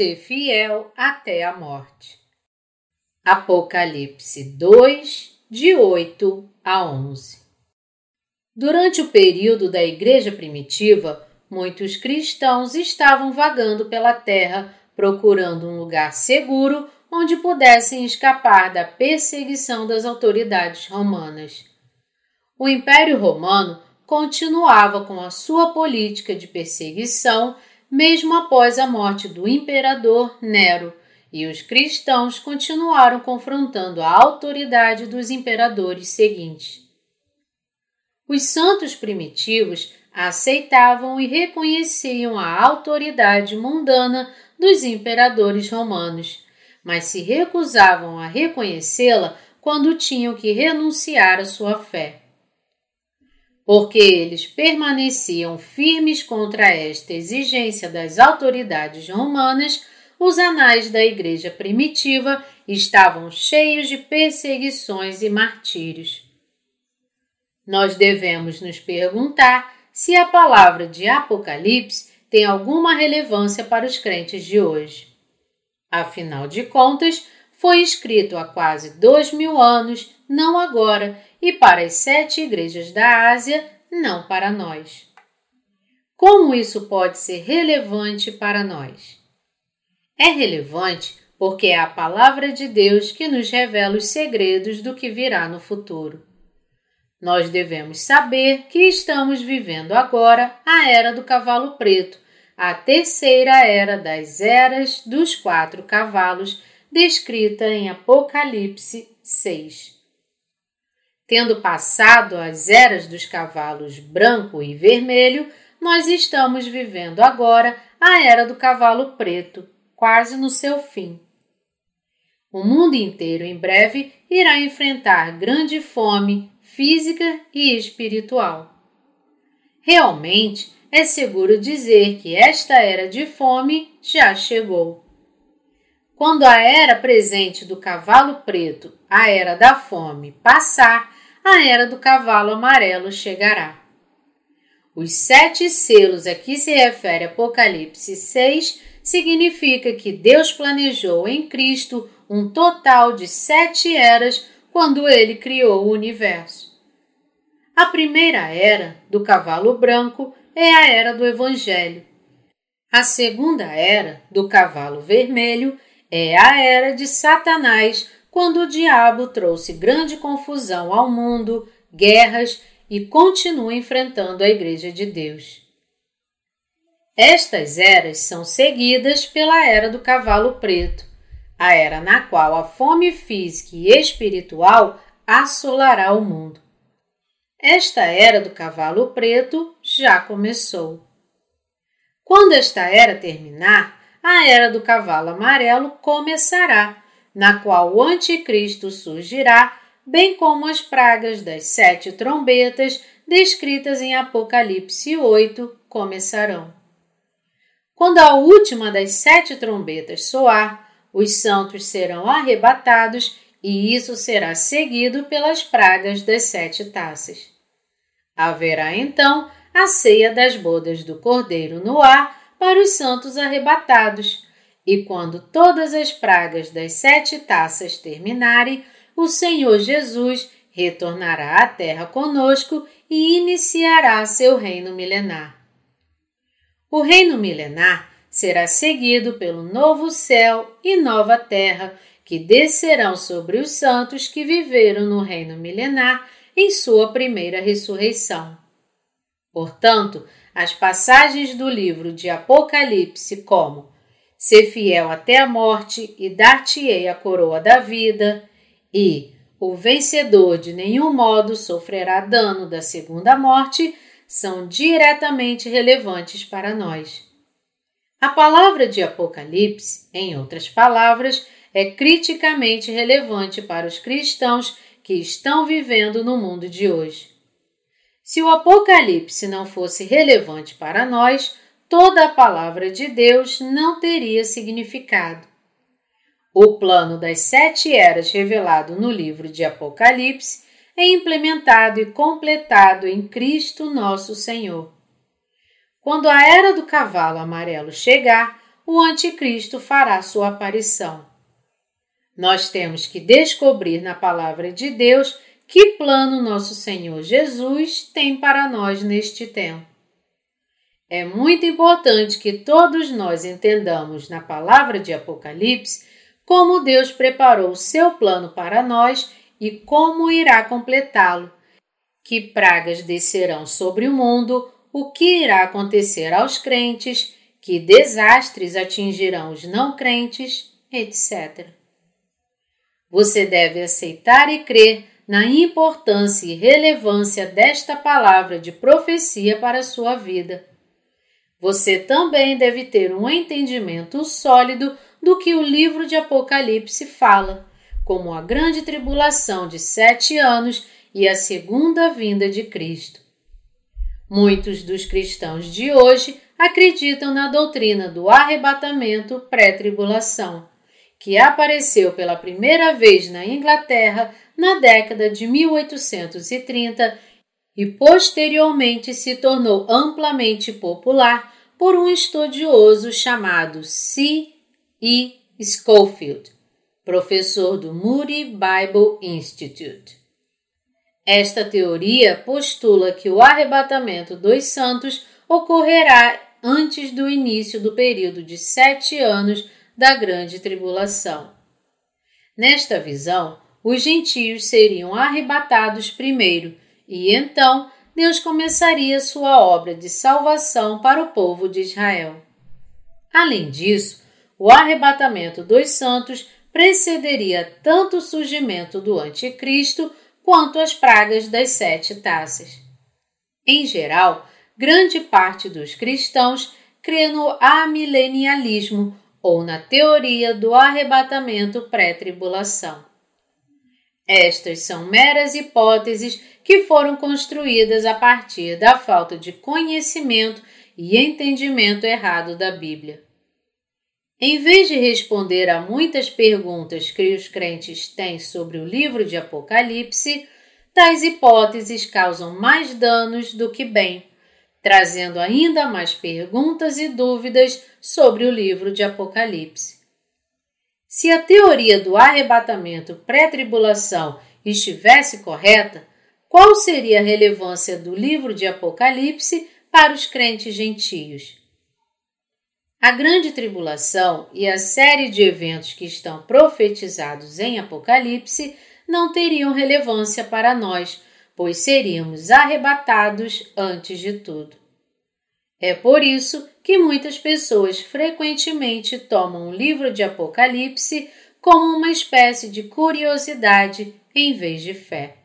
ser fiel até a morte. Apocalipse 2, de 8 a 11 Durante o período da Igreja Primitiva, muitos cristãos estavam vagando pela terra procurando um lugar seguro onde pudessem escapar da perseguição das autoridades romanas. O Império Romano continuava com a sua política de perseguição mesmo após a morte do imperador Nero, e os cristãos continuaram confrontando a autoridade dos imperadores seguintes. Os santos primitivos aceitavam e reconheciam a autoridade mundana dos imperadores romanos, mas se recusavam a reconhecê-la quando tinham que renunciar à sua fé. Porque eles permaneciam firmes contra esta exigência das autoridades romanas, os anais da Igreja primitiva estavam cheios de perseguições e martírios. Nós devemos nos perguntar se a palavra de Apocalipse tem alguma relevância para os crentes de hoje. Afinal de contas, foi escrito há quase dois mil anos, não agora, e para as sete igrejas da Ásia, não para nós. Como isso pode ser relevante para nós? É relevante porque é a palavra de Deus que nos revela os segredos do que virá no futuro. Nós devemos saber que estamos vivendo agora a era do cavalo preto, a terceira era das eras dos quatro cavalos, descrita em Apocalipse 6. Tendo passado as eras dos cavalos branco e vermelho, nós estamos vivendo agora a era do cavalo preto, quase no seu fim. O mundo inteiro em breve irá enfrentar grande fome, física e espiritual. Realmente é seguro dizer que esta era de fome já chegou. Quando a era presente do cavalo preto, a era da fome, passar, a era do cavalo amarelo chegará. Os sete selos a que se refere Apocalipse 6 significa que Deus planejou em Cristo um total de sete eras quando ele criou o universo. A primeira era, do cavalo branco, é a era do Evangelho. A segunda era, do cavalo vermelho, é a era de Satanás, quando o diabo trouxe grande confusão ao mundo, guerras e continua enfrentando a Igreja de Deus. Estas eras são seguidas pela era do cavalo preto, a era na qual a fome física e espiritual assolará o mundo. Esta era do cavalo preto já começou. Quando esta era terminar, a era do cavalo amarelo começará, na qual o Anticristo surgirá, bem como as pragas das sete trombetas descritas em Apocalipse 8 começarão. Quando a última das sete trombetas soar, os santos serão arrebatados e isso será seguido pelas pragas das sete taças. Haverá então a ceia das bodas do Cordeiro no ar para os santos arrebatados, e quando todas as pragas das sete taças terminarem, o Senhor Jesus retornará à terra conosco e iniciará seu reino milenar. O reino milenar será seguido pelo novo céu e nova terra que descerão sobre os santos que viveram no reino milenar em sua primeira ressurreição. Portanto, as passagens do livro de Apocalipse, como Ser fiel até a morte e dar-te-ei a coroa da vida, e o vencedor de nenhum modo sofrerá dano da segunda morte, são diretamente relevantes para nós. A palavra de Apocalipse, em outras palavras, é criticamente relevante para os cristãos que estão vivendo no mundo de hoje. Se o Apocalipse não fosse relevante para nós, toda a palavra de Deus não teria significado. O plano das sete eras revelado no livro de Apocalipse é implementado e completado em Cristo nosso Senhor. Quando a era do cavalo amarelo chegar, o Anticristo fará sua aparição. Nós temos que descobrir na Palavra de Deus que plano nosso Senhor Jesus tem para nós neste tempo. É muito importante que todos nós entendamos na palavra de Apocalipse como Deus preparou o seu plano para nós e como irá completá-lo, que pragas descerão sobre o mundo, o que irá acontecer aos crentes, que desastres atingirão os não crentes, etc. Você deve aceitar e crer na importância e relevância desta palavra de profecia para a sua vida você também deve ter um entendimento sólido do que o livro de Apocalipse fala, como a grande tribulação de sete anos e a segunda vinda de Cristo. Muitos dos cristãos de hoje acreditam na doutrina do arrebatamento pré-tribulação, que apareceu pela primeira vez na Inglaterra na década de 1830 e posteriormente se tornou amplamente popular por um estudioso chamado C. E. Schofield, professor do Moody Bible Institute. Esta teoria postula que o arrebatamento dos santos ocorrerá antes do início do período de sete anos da Grande Tribulação. Nesta visão, os gentios seriam arrebatados primeiro e então Deus começaria sua obra de salvação para o povo de Israel. Além disso, o arrebatamento dos santos precederia tanto o surgimento do Anticristo quanto as pragas das sete taças. Em geral, grande parte dos cristãos crê no amilenialismo ou na teoria do arrebatamento pré-tribulação. Estas são meras hipóteses que foram construídas a partir da falta de conhecimento e entendimento errado da Bíblia. Em vez de responder a muitas perguntas que os crentes têm sobre o livro de Apocalipse, tais hipóteses causam mais danos do que bem, trazendo ainda mais perguntas e dúvidas sobre o livro de Apocalipse. Se a teoria do arrebatamento pré-tribulação estivesse correta, qual seria a relevância do livro de Apocalipse para os crentes gentios? A grande tribulação e a série de eventos que estão profetizados em Apocalipse não teriam relevância para nós, pois seríamos arrebatados antes de tudo. É por isso que muitas pessoas frequentemente tomam o livro de Apocalipse como uma espécie de curiosidade em vez de fé.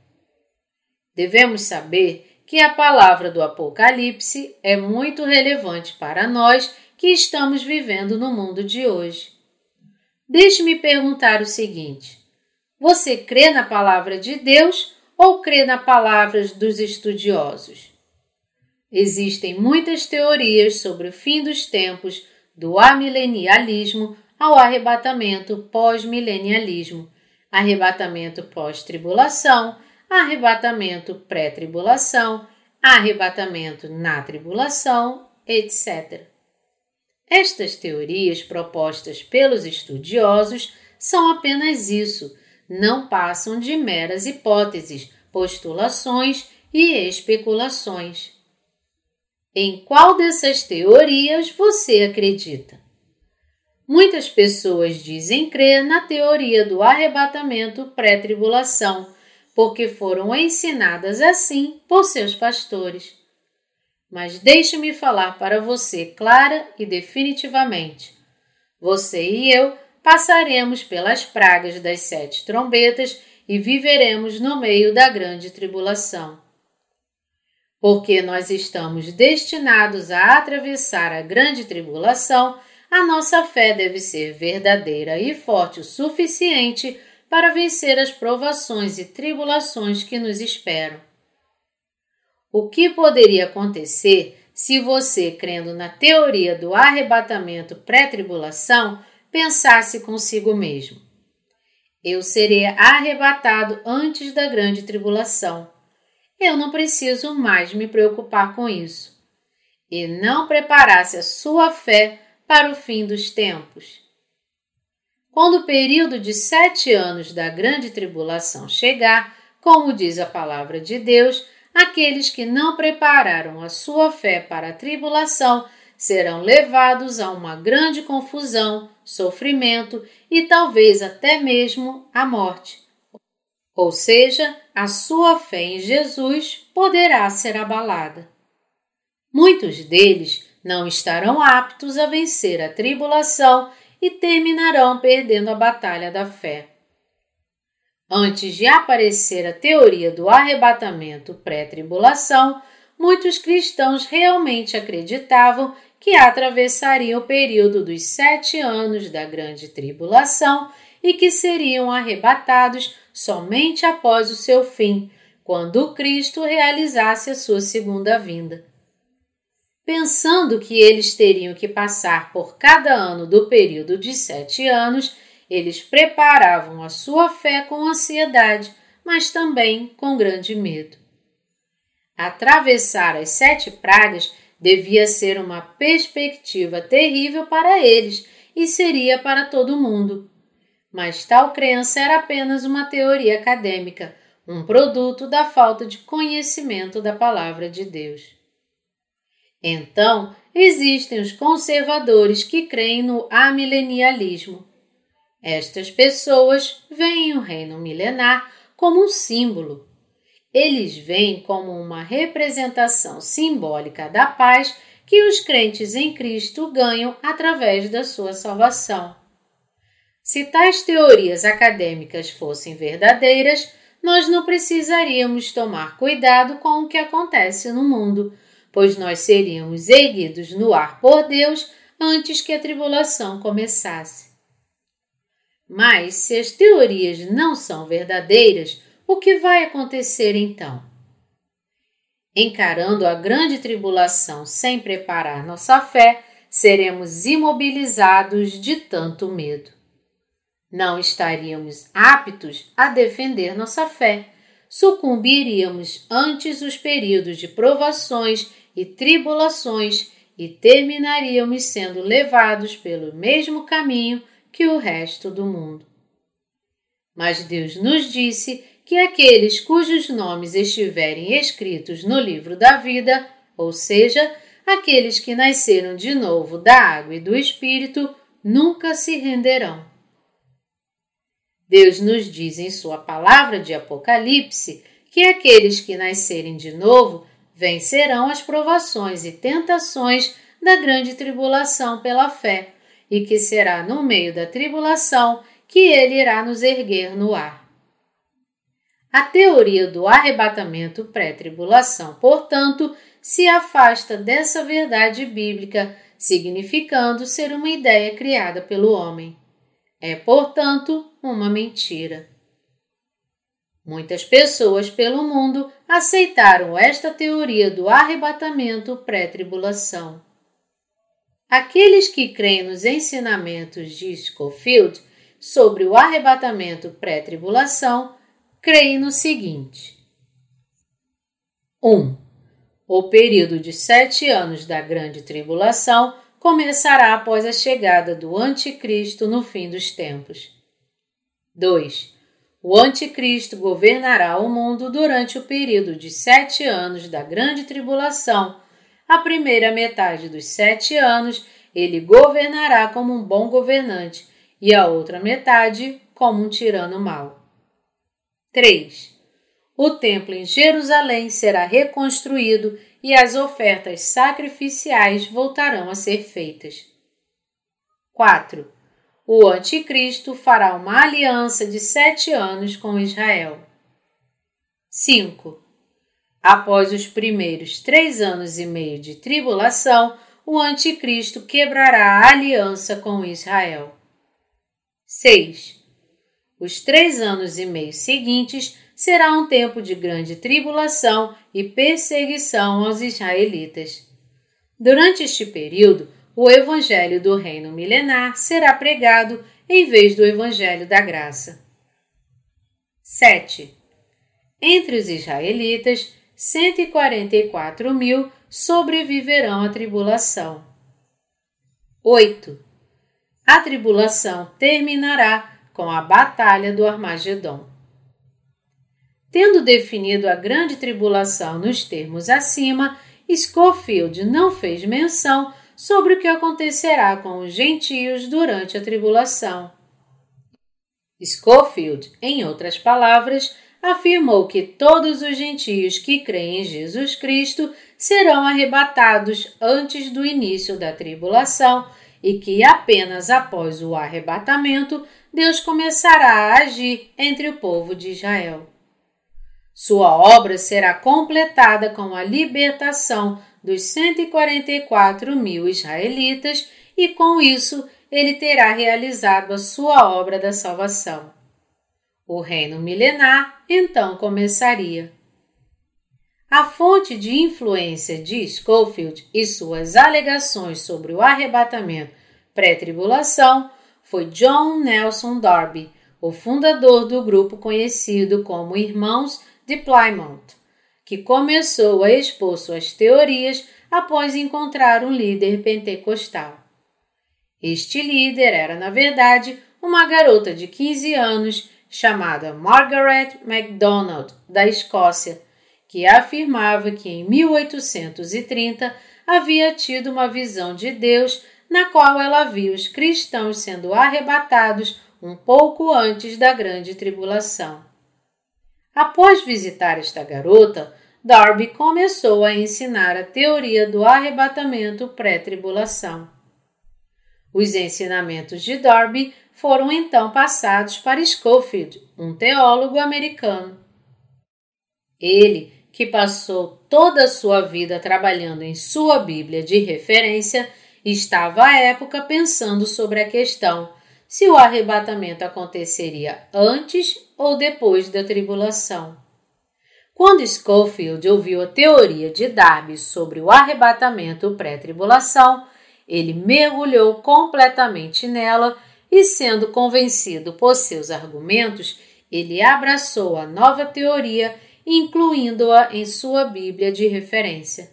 Devemos saber que a palavra do Apocalipse é muito relevante para nós que estamos vivendo no mundo de hoje. Deixe-me perguntar o seguinte: você crê na palavra de Deus ou crê nas palavras dos estudiosos? Existem muitas teorias sobre o fim dos tempos, do amilenialismo ao arrebatamento pós-milenialismo, arrebatamento pós-tribulação, arrebatamento pré-tribulação, arrebatamento na tribulação, etc. Estas teorias propostas pelos estudiosos são apenas isso, não passam de meras hipóteses, postulações e especulações. Em qual dessas teorias você acredita? Muitas pessoas dizem crer na teoria do arrebatamento pré-tribulação, porque foram ensinadas assim por seus pastores. Mas deixe-me falar para você clara e definitivamente. Você e eu passaremos pelas pragas das sete trombetas e viveremos no meio da grande tribulação. Porque nós estamos destinados a atravessar a grande tribulação, a nossa fé deve ser verdadeira e forte o suficiente para vencer as provações e tribulações que nos esperam. O que poderia acontecer se você, crendo na teoria do arrebatamento pré-tribulação, pensasse consigo mesmo: Eu serei arrebatado antes da grande tribulação. Eu não preciso mais me preocupar com isso. E não preparasse a sua fé para o fim dos tempos. Quando o período de sete anos da grande tribulação chegar, como diz a palavra de Deus, aqueles que não prepararam a sua fé para a tribulação serão levados a uma grande confusão, sofrimento e talvez até mesmo a morte. Ou seja, a sua fé em Jesus poderá ser abalada. Muitos deles não estarão aptos a vencer a tribulação e terminarão perdendo a batalha da fé. Antes de aparecer a teoria do arrebatamento pré-tribulação, muitos cristãos realmente acreditavam que atravessariam o período dos sete anos da grande tribulação e que seriam arrebatados somente após o seu fim, quando Cristo realizasse a sua segunda vinda. Pensando que eles teriam que passar por cada ano do período de sete anos, eles preparavam a sua fé com ansiedade, mas também com grande medo. Atravessar as sete pragas devia ser uma perspectiva terrível para eles e seria para todo mundo. Mas tal crença era apenas uma teoria acadêmica, um produto da falta de conhecimento da palavra de Deus. Então, existem os conservadores que creem no amilenialismo. Estas pessoas veem o reino milenar como um símbolo, eles veem como uma representação simbólica da paz que os crentes em Cristo ganham através da sua salvação. Se tais teorias acadêmicas fossem verdadeiras, nós não precisaríamos tomar cuidado com o que acontece no mundo, pois nós seríamos erguidos no ar por Deus antes que a tribulação começasse. Mas se as teorias não são verdadeiras, o que vai acontecer então? Encarando a grande tribulação sem preparar nossa fé, seremos imobilizados de tanto medo. Não estaríamos aptos a defender nossa fé, sucumbiríamos antes os períodos de provações e tribulações e terminaríamos sendo levados pelo mesmo caminho que o resto do mundo. Mas Deus nos disse que aqueles cujos nomes estiverem escritos no livro da vida, ou seja, aqueles que nasceram de novo da água e do Espírito, nunca se renderão. Deus nos diz em Sua palavra de Apocalipse que aqueles que nascerem de novo vencerão as provações e tentações da grande tribulação pela fé, e que será no meio da tribulação que Ele irá nos erguer no ar. A teoria do arrebatamento pré-tribulação, portanto, se afasta dessa verdade bíblica, significando ser uma ideia criada pelo homem. É, portanto, uma mentira. Muitas pessoas pelo mundo aceitaram esta teoria do arrebatamento pré-tribulação. Aqueles que creem nos ensinamentos de Schofield sobre o arrebatamento pré-tribulação creem no seguinte: 1. Um, o período de sete anos da Grande Tribulação começará após a chegada do Anticristo no fim dos tempos. 2. O Anticristo governará o mundo durante o período de sete anos da Grande Tribulação. A primeira metade dos sete anos ele governará como um bom governante e a outra metade como um tirano mau. 3. O templo em Jerusalém será reconstruído e as ofertas sacrificiais voltarão a ser feitas. 4. O Anticristo fará uma aliança de sete anos com Israel. 5. Após os primeiros três anos e meio de tribulação, o Anticristo quebrará a aliança com Israel. 6. Os três anos e meio seguintes será um tempo de grande tribulação e perseguição aos israelitas. Durante este período, o Evangelho do Reino Milenar será pregado em vez do Evangelho da Graça. 7. Entre os israelitas, 144 mil sobreviverão à tribulação. 8. A tribulação terminará com a batalha do Armagedon. Tendo definido a grande tribulação nos termos acima, Schofield não fez menção sobre o que acontecerá com os gentios durante a tribulação. Schofield, em outras palavras, afirmou que todos os gentios que creem em Jesus Cristo serão arrebatados antes do início da tribulação e que apenas após o arrebatamento Deus começará a agir entre o povo de Israel. Sua obra será completada com a libertação dos 144 mil israelitas e com isso ele terá realizado a sua obra da salvação. O reino milenar então começaria. A fonte de influência de Schofield e suas alegações sobre o arrebatamento pré-tribulação foi John Nelson Darby, o fundador do grupo conhecido como Irmãos de Plymouth, que começou a expor suas teorias após encontrar um líder pentecostal. Este líder era, na verdade, uma garota de 15 anos chamada Margaret MacDonald, da Escócia, que afirmava que em 1830 havia tido uma visão de Deus na qual ela viu os cristãos sendo arrebatados um pouco antes da grande tribulação. Após visitar esta garota, Darby começou a ensinar a teoria do arrebatamento pré-tribulação. Os ensinamentos de Darby foram então passados para Schofield, um teólogo americano. Ele, que passou toda a sua vida trabalhando em sua Bíblia de referência, estava à época pensando sobre a questão se o arrebatamento aconteceria antes ou depois da tribulação. Quando Schofield ouviu a teoria de Darby sobre o arrebatamento pré-tribulação, ele mergulhou completamente nela e, sendo convencido por seus argumentos, ele abraçou a nova teoria, incluindo-a em sua Bíblia de referência.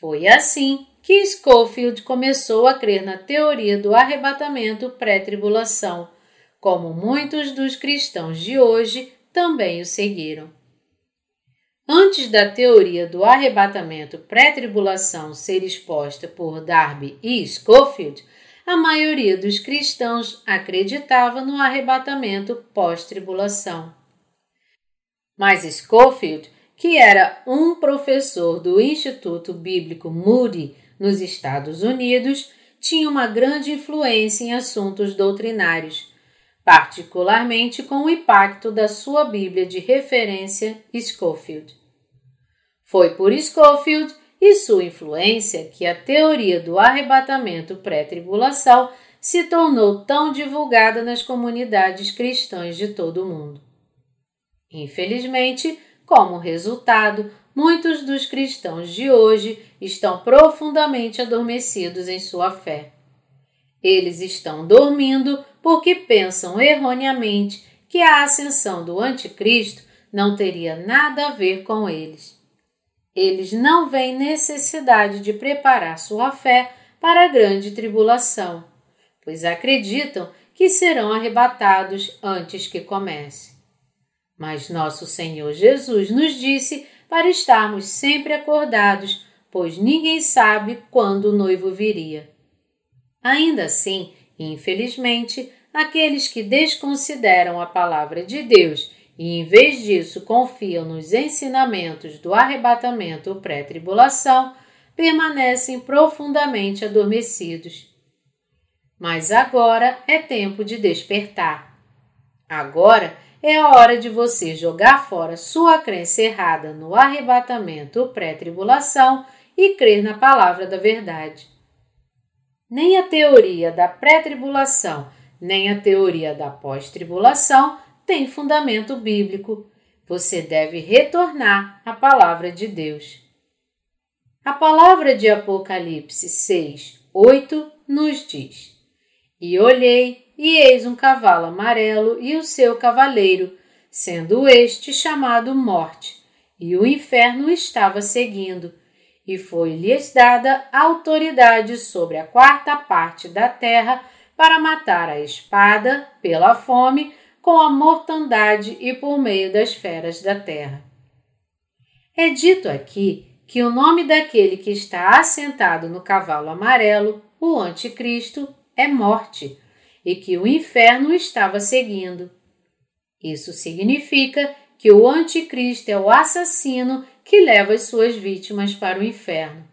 Foi assim que Schofield começou a crer na teoria do arrebatamento pré-tribulação, como muitos dos cristãos de hoje também o seguiram. Antes da teoria do arrebatamento pré-tribulação ser exposta por Darby e Schofield, a maioria dos cristãos acreditava no arrebatamento pós-tribulação. Mas Schofield, que era um professor do Instituto Bíblico Moody nos Estados Unidos, tinha uma grande influência em assuntos doutrinários, particularmente com o impacto da sua Bíblia de referência Schofield. Foi por Schofield e sua influência que a teoria do arrebatamento pré-tribulação se tornou tão divulgada nas comunidades cristãs de todo o mundo. Infelizmente, como resultado, muitos dos cristãos de hoje estão profundamente adormecidos em sua fé. Eles estão dormindo porque pensam erroneamente que a ascensão do Anticristo não teria nada a ver com eles. Eles não veem necessidade de preparar sua fé para a grande tribulação, pois acreditam que serão arrebatados antes que comece. Mas nosso Senhor Jesus nos disse para estarmos sempre acordados, pois ninguém sabe quando o noivo viria. Ainda assim, infelizmente, aqueles que desconsideram a palavra de Deus e, em vez disso, confiam nos ensinamentos do arrebatamento pré-tribulação, permanecem profundamente adormecidos. Mas agora é tempo de despertar. Agora é a hora de você jogar fora sua crença errada no arrebatamento pré-tribulação e crer na palavra da verdade. Nem a teoria da pré-tribulação, nem a teoria da pós-tribulação tem fundamento bíblico. Você deve retornar à palavra de Deus. A palavra de Apocalipse 6, 8 nos diz: E olhei e eis um cavalo amarelo e o seu cavaleiro, sendo este chamado Morte, e o inferno estava seguindo, e foi-lhes dada autoridade sobre a quarta parte da terra para matar a espada, pela fome, com a mortandade e por meio das feras da terra. É dito aqui que o nome daquele que está assentado no cavalo amarelo, o Anticristo, é morte, e que o inferno estava seguindo. Isso significa que o Anticristo é o assassino que leva as suas vítimas para o inferno.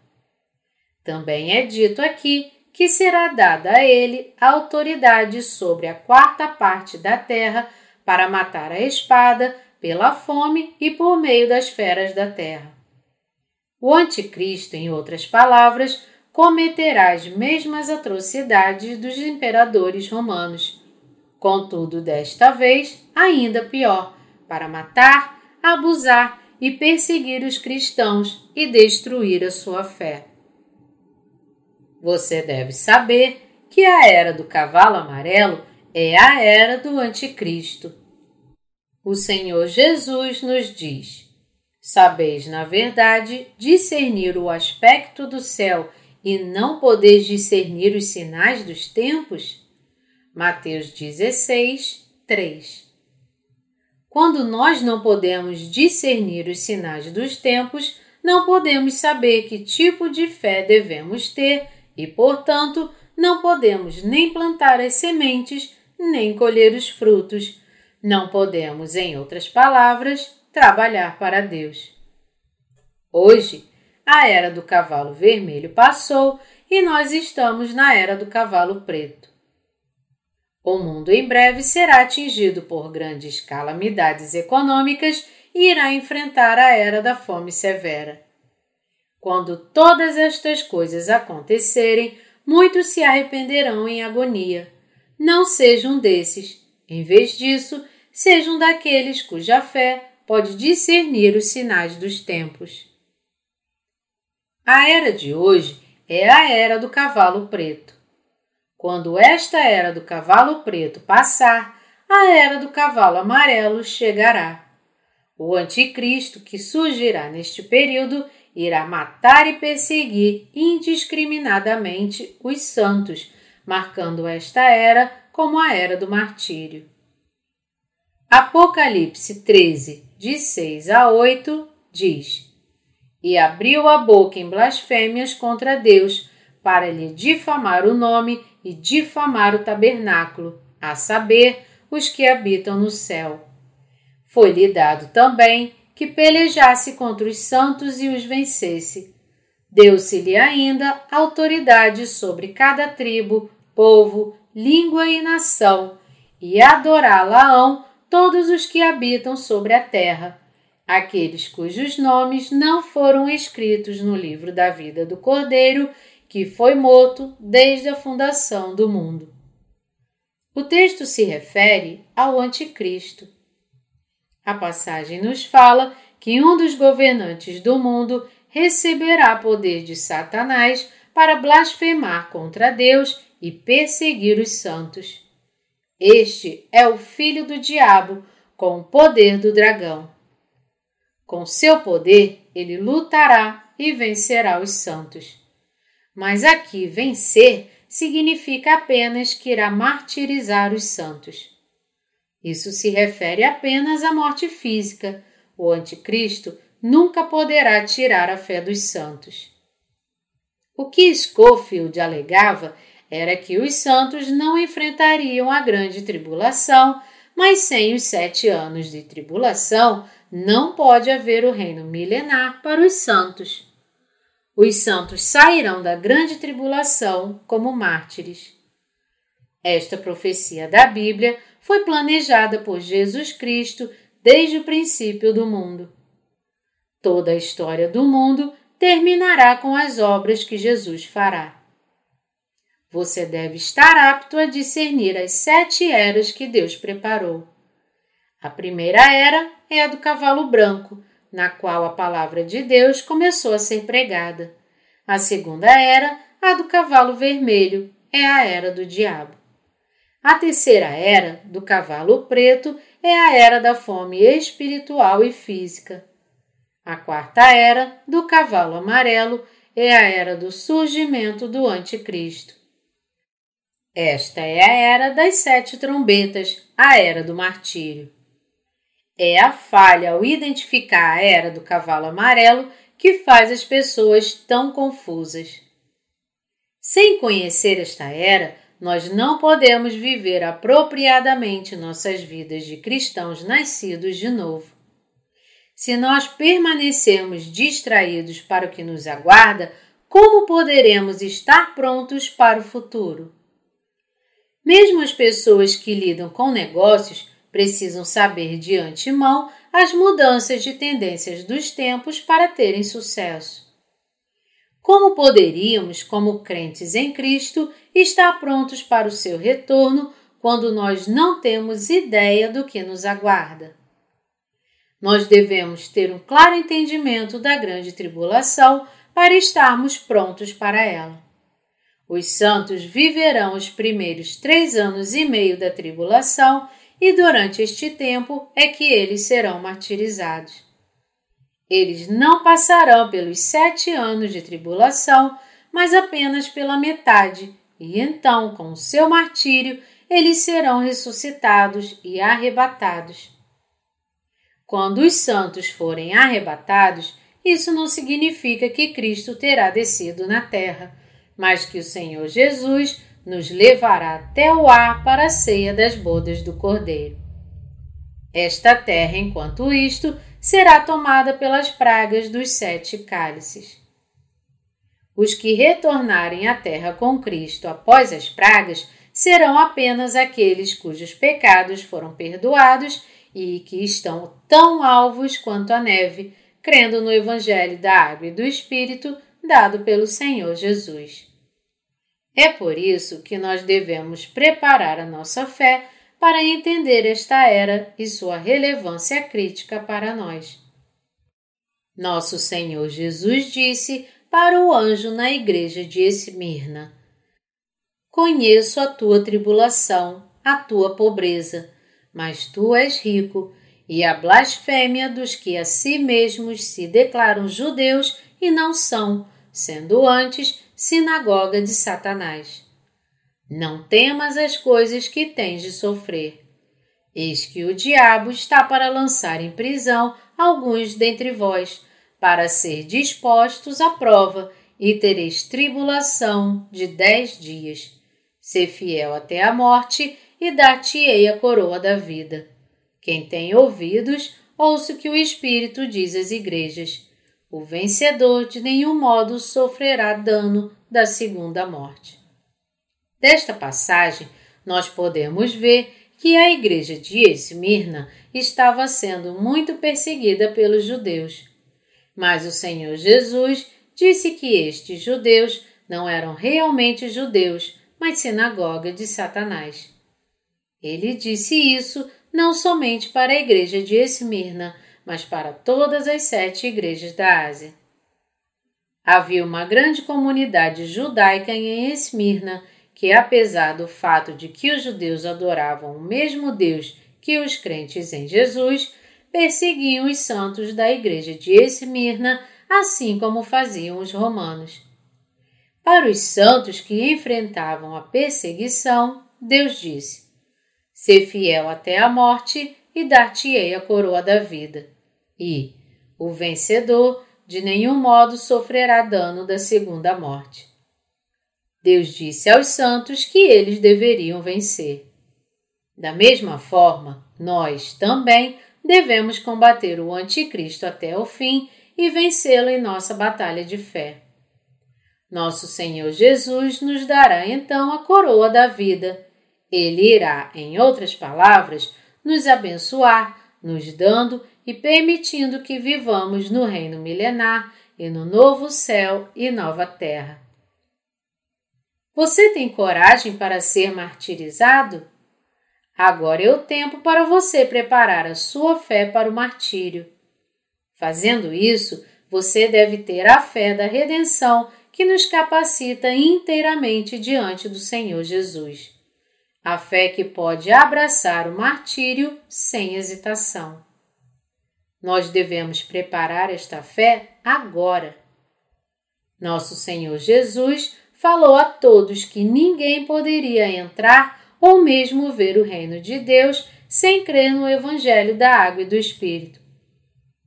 Também é dito aqui que será dada a ele autoridade sobre a quarta parte da terra para matar a espada, pela fome e por meio das feras da terra. O Anticristo, em outras palavras, cometerá as mesmas atrocidades dos imperadores romanos. Contudo, desta vez, ainda pior, para matar, abusar e perseguir os cristãos e destruir a sua fé. Você deve saber que a era do cavalo amarelo é a era do Anticristo. O Senhor Jesus nos diz: Sabeis, na verdade, discernir o aspecto do céu e não podeis discernir os sinais dos tempos? Mateus 16, 3 Quando nós não podemos discernir os sinais dos tempos, não podemos saber que tipo de fé devemos ter e, portanto, não podemos nem plantar as sementes, nem colher os frutos. Não podemos, em outras palavras, trabalhar para Deus. Hoje, a era do cavalo vermelho passou e nós estamos na era do cavalo preto. O mundo em breve será atingido por grandes calamidades econômicas e irá enfrentar a era da fome severa. Quando todas estas coisas acontecerem, muitos se arrependerão em agonia. Não sejam desses. Em vez disso, sejam daqueles cuja fé pode discernir os sinais dos tempos. A era de hoje é a era do cavalo preto. Quando esta era do cavalo preto passar, a era do cavalo amarelo chegará. O anticristo que surgirá neste período irá matar e perseguir indiscriminadamente os santos, marcando esta era como a era do martírio. Apocalipse 13, de 6 a 8, diz: E abriu a boca em blasfêmias contra Deus, para lhe difamar o nome e difamar o tabernáculo, a saber, os que habitam no céu. Foi-lhe dado também que pelejasse contra os santos e os vencesse. Deu-se-lhe ainda autoridade sobre cada tribo, povo, língua e nação, e adorá-la-ão todos os que habitam sobre a terra, aqueles cujos nomes não foram escritos no livro da vida do Cordeiro, que foi morto desde a fundação do mundo. O texto se refere ao Anticristo a passagem nos fala que um dos governantes do mundo receberá poder de Satanás para blasfemar contra Deus e perseguir os santos. Este é o filho do diabo, com o poder do dragão. Com seu poder, ele lutará e vencerá os santos. Mas aqui vencer significa apenas que irá martirizar os santos. Isso se refere apenas à morte física. O Anticristo nunca poderá tirar a fé dos santos. O que Schofield alegava era que os santos não enfrentariam a grande tribulação, mas sem os sete anos de tribulação não pode haver o reino milenar para os santos. Os santos sairão da grande tribulação como mártires. Esta profecia da Bíblia foi planejada por Jesus Cristo desde o princípio do mundo. Toda a história do mundo terminará com as obras que Jesus fará. Você deve estar apto a discernir as sete eras que Deus preparou. A primeira era é a do cavalo branco, na qual a palavra de Deus começou a ser pregada. A segunda era, a do cavalo vermelho, é a era do diabo. A terceira era, do cavalo preto, é a era da fome espiritual e física. A quarta era, do cavalo amarelo, é a era do surgimento do Anticristo. Esta é a era das sete trombetas, a era do martírio. É a falha ao identificar a era do cavalo amarelo que faz as pessoas tão confusas. Sem conhecer esta era, nós não podemos viver apropriadamente nossas vidas de cristãos nascidos de novo. Se nós permanecermos distraídos para o que nos aguarda, como poderemos estar prontos para o futuro? Mesmo as pessoas que lidam com negócios precisam saber de antemão as mudanças de tendências dos tempos para terem sucesso. Como poderíamos, como crentes em Cristo, estar prontos para o seu retorno quando nós não temos ideia do que nos aguarda? Nós devemos ter um claro entendimento da grande tribulação para estarmos prontos para ela. Os santos viverão os primeiros três anos e meio da tribulação e durante este tempo é que eles serão martirizados. Eles não passarão pelos sete anos de tribulação, mas apenas pela metade, e então, com o seu martírio, eles serão ressuscitados e arrebatados. Quando os santos forem arrebatados, isso não significa que Cristo terá descido na terra, mas que o Senhor Jesus nos levará até o ar para a ceia das bodas do Cordeiro. Esta terra, enquanto isto, será tomada pelas pragas dos sete cálices. Os que retornarem à terra com Cristo após as pragas serão apenas aqueles cujos pecados foram perdoados e que estão tão alvos quanto a neve, crendo no Evangelho da Água e do Espírito dado pelo Senhor Jesus. É por isso que nós devemos preparar a nossa fé para entender esta era e sua relevância crítica para nós. Nosso Senhor Jesus disse para o anjo na igreja de Esmirna: Conheço a tua tribulação, a tua pobreza, mas tu és rico, e a blasfêmia dos que a si mesmos se declaram judeus e não são, sendo antes sinagoga de Satanás. Não temas as coisas que tens de sofrer. Eis que o diabo está para lançar em prisão alguns dentre vós, para ser dispostos à prova, e tereis tribulação de dez dias. Ser fiel até a morte, e dar-te-ei a coroa da vida. Quem tem ouvidos, ouça o que o Espírito diz às igrejas. O vencedor de nenhum modo sofrerá dano da segunda morte. Desta passagem, nós podemos ver que a igreja de Esmirna estava sendo muito perseguida pelos judeus. Mas o Senhor Jesus disse que estes judeus não eram realmente judeus, mas sinagoga de Satanás. Ele disse isso não somente para a igreja de Esmirna, mas para todas as sete igrejas da Ásia. Havia uma grande comunidade judaica em Esmirna que, apesar do fato de que os judeus adoravam o mesmo Deus que os crentes em Jesus, perseguiam os santos da igreja de Esmirna, assim como faziam os romanos. Para os santos que enfrentavam a perseguição, Deus disse: Ser fiel até a morte e dar-te-ei a coroa da vida. E o vencedor de nenhum modo sofrerá dano da segunda morte. Deus disse aos santos que eles deveriam vencer. Da mesma forma, nós também devemos combater o Anticristo até o fim e vencê-lo em nossa batalha de fé. Nosso Senhor Jesus nos dará então a coroa da vida. Ele irá, em outras palavras, nos abençoar, nos dando e permitindo que vivamos no reino milenar e no novo céu e nova terra. Você tem coragem para ser martirizado? Agora é o tempo para você preparar a sua fé para o martírio. Fazendo isso, você deve ter a fé da redenção que nos capacita inteiramente diante do Senhor Jesus. A fé que pode abraçar o martírio sem hesitação. Nós devemos preparar esta fé agora. Nosso Senhor Jesus falou a todos que ninguém poderia entrar ou mesmo ver o reino de Deus sem crer no Evangelho da Água e do Espírito.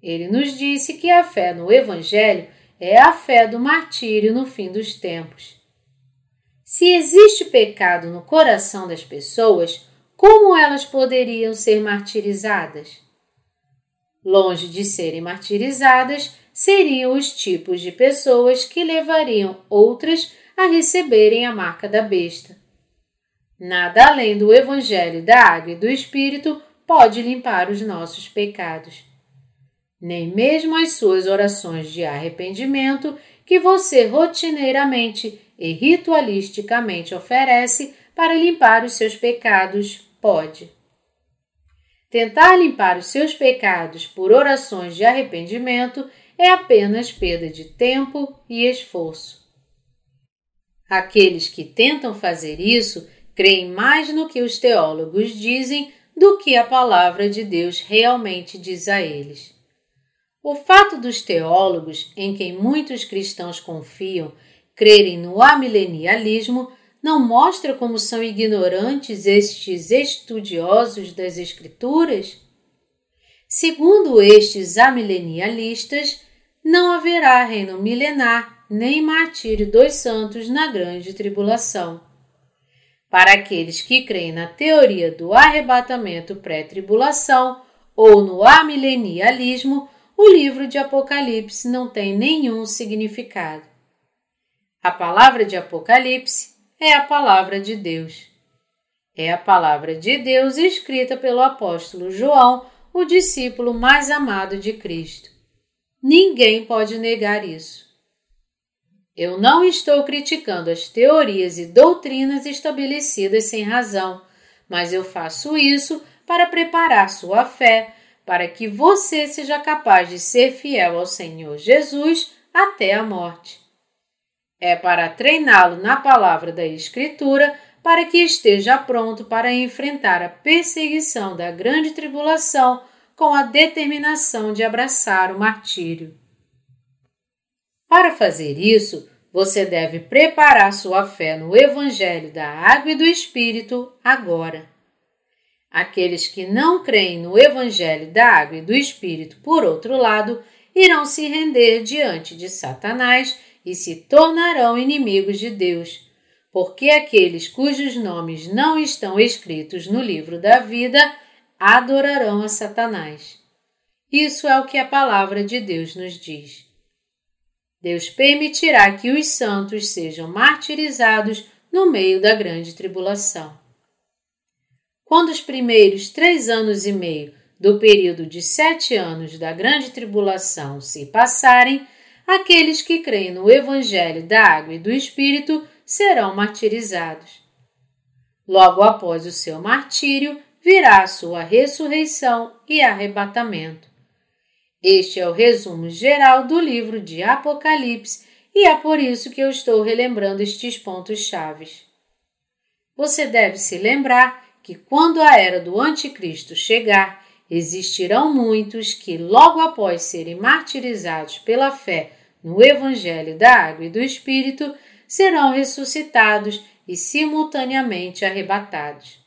Ele nos disse que a fé no Evangelho é a fé do martírio no fim dos tempos. Se existe pecado no coração das pessoas, como elas poderiam ser martirizadas? Longe de serem martirizadas, seriam os tipos de pessoas que levariam outras a receberem a marca da besta. Nada além do Evangelho da Água e do Espírito pode limpar os nossos pecados. Nem mesmo as suas orações de arrependimento que você rotineiramente e ritualisticamente oferece para limpar os seus pecados pode. Tentar limpar os seus pecados por orações de arrependimento é apenas perda de tempo e esforço. Aqueles que tentam fazer isso creem mais no que os teólogos dizem do que a palavra de Deus realmente diz a eles. O fato dos teólogos, em quem muitos cristãos confiam, crerem no amilenialismo não mostra como são ignorantes estes estudiosos das Escrituras? Segundo estes amilenialistas, não haverá reino milenar nem martírio dos santos na grande tribulação. Para aqueles que creem na teoria do arrebatamento pré-tribulação ou no amilenialismo, o livro de Apocalipse não tem nenhum significado. A palavra de Apocalipse é a palavra de Deus. É a palavra de Deus escrita pelo apóstolo João, o discípulo mais amado de Cristo. Ninguém pode negar isso. Eu não estou criticando as teorias e doutrinas estabelecidas sem razão, mas eu faço isso para preparar sua fé, para que você seja capaz de ser fiel ao Senhor Jesus até a morte. É para treiná-lo na palavra da Escritura para que esteja pronto para enfrentar a perseguição da grande tribulação com a determinação de abraçar o martírio. Para fazer isso, você deve preparar sua fé no Evangelho da Água e do Espírito agora. Aqueles que não creem no Evangelho da Água e do Espírito, por outro lado, irão se render diante de Satanás e se tornarão inimigos de Deus, porque aqueles cujos nomes não estão escritos no livro da vida adorarão a Satanás. Isso é o que a palavra de Deus nos diz. Deus permitirá que os santos sejam martirizados no meio da grande tribulação. Quando os primeiros três anos e meio do período de sete anos da grande tribulação se passarem, aqueles que creem no Evangelho da Água e do Espírito serão martirizados. Logo após o seu martírio, virá a sua ressurreição e arrebatamento. Este é o resumo geral do livro de Apocalipse e é por isso que eu estou relembrando estes pontos chaves. Você deve se lembrar que quando a era do Anticristo chegar, existirão muitos que, logo após serem martirizados pela fé no Evangelho da Água e do Espírito, serão ressuscitados e simultaneamente arrebatados.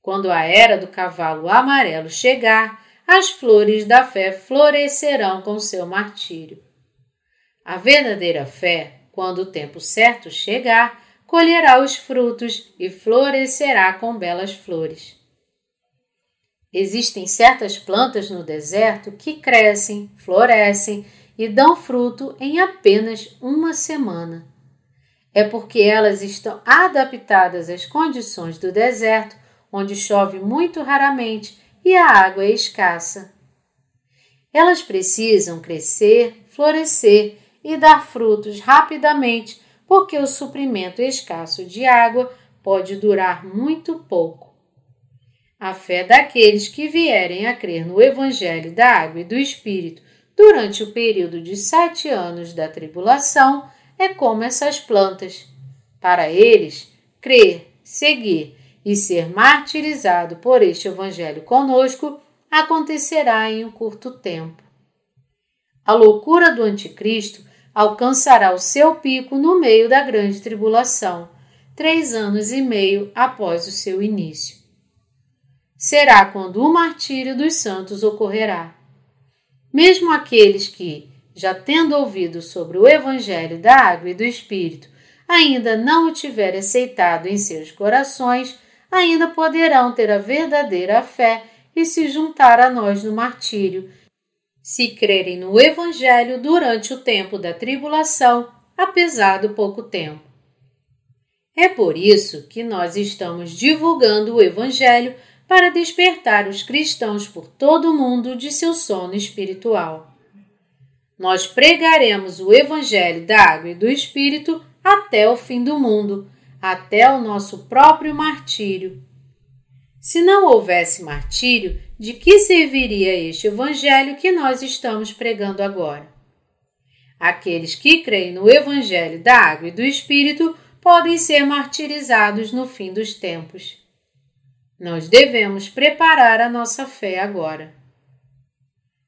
Quando a era do cavalo amarelo chegar, as flores da fé florescerão com seu martírio. A verdadeira fé, quando o tempo certo chegar, colherá os frutos e florescerá com belas flores. Existem certas plantas no deserto que crescem, florescem e dão fruto em apenas uma semana. É porque elas estão adaptadas às condições do deserto, onde chove muito raramente e a água é escassa. Elas precisam crescer, florescer e dar frutos rapidamente, porque o suprimento escasso de água pode durar muito pouco. A fé daqueles que vierem a crer no Evangelho da Água e do Espírito durante o período de sete anos da tribulação é como essas plantas. Para eles, crer, seguir e ser martirizado por este Evangelho conosco acontecerá em um curto tempo. A loucura do Anticristo alcançará o seu pico no meio da grande tribulação, três anos e meio após o seu início. Será quando o martírio dos santos ocorrerá. Mesmo aqueles que, já tendo ouvido sobre o Evangelho da Água e do Espírito, ainda não o tiverem aceitado em seus corações, ainda poderão ter a verdadeira fé e se juntar a nós no martírio, se crerem no Evangelho durante o tempo da tribulação, apesar do pouco tempo. É por isso que nós estamos divulgando o Evangelho para despertar os cristãos por todo o mundo de seu sono espiritual. Nós pregaremos o Evangelho da Água e do Espírito até o fim do mundo, até o nosso próprio martírio. Se não houvesse martírio, de que serviria este Evangelho que nós estamos pregando agora? Aqueles que creem no Evangelho da Água e do Espírito podem ser martirizados no fim dos tempos. Nós devemos preparar a nossa fé agora.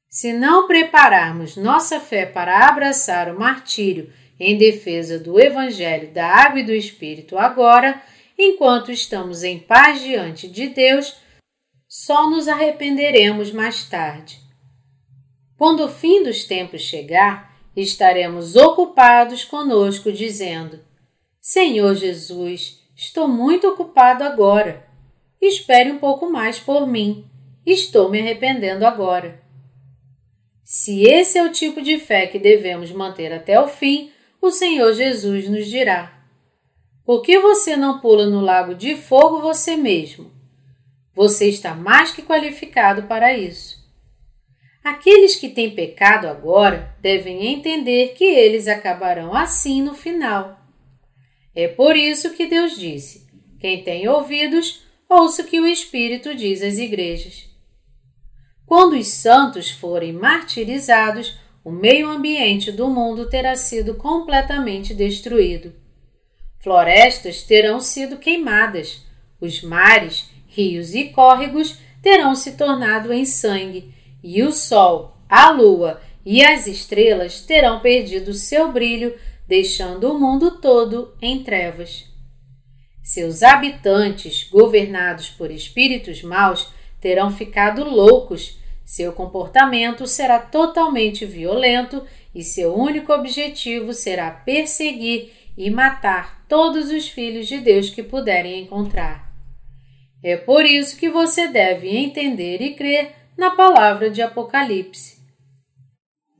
Se não prepararmos nossa fé para abraçar o martírio em defesa do Evangelho da Água e do Espírito agora, enquanto estamos em paz diante de Deus, só nos arrependeremos mais tarde. Quando o fim dos tempos chegar, estaremos ocupados conosco, dizendo: Senhor Jesus, estou muito ocupado agora. Espere um pouco mais por mim. Estou me arrependendo agora. Se esse é o tipo de fé que devemos manter até o fim, o Senhor Jesus nos dirá: Por que você não pula no lago de fogo você mesmo? Você está mais que qualificado para isso. Aqueles que têm pecado agora devem entender que eles acabarão assim no final. É por isso que Deus disse: Quem tem ouvidos, ouça o que o Espírito diz às igrejas. Quando os santos forem martirizados, o meio ambiente do mundo terá sido completamente destruído. Florestas terão sido queimadas, os mares, rios e córregos terão se tornado em sangue, e o sol, a lua e as estrelas terão perdido seu brilho, deixando o mundo todo em trevas. Seus habitantes, governados por espíritos maus, terão ficado loucos seu comportamento será totalmente violento e seu único objetivo será perseguir e matar todos os filhos de Deus que puderem encontrar. É por isso que você deve entender e crer na palavra de Apocalipse.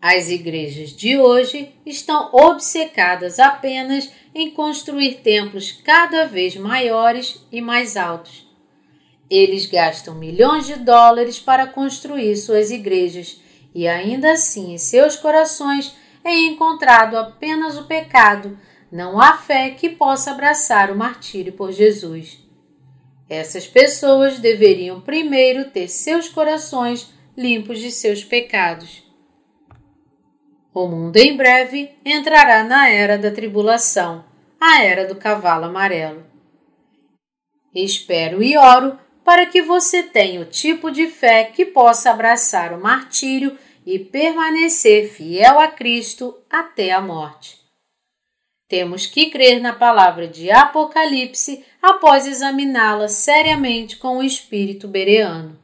As igrejas de hoje estão obcecadas apenas em construir templos cada vez maiores e mais altos eles gastam milhões de dólares para construir suas igrejas e ainda assim em seus corações é encontrado apenas o pecado, não há fé que possa abraçar o martírio por Jesus. Essas pessoas deveriam primeiro ter seus corações limpos de seus pecados. O mundo em breve entrará na era da tribulação, a era do cavalo amarelo. Espero e oro para que você tenha o tipo de fé que possa abraçar o martírio e permanecer fiel a Cristo até a morte. Temos que crer na palavra de Apocalipse após examiná-la seriamente com o espírito bereano.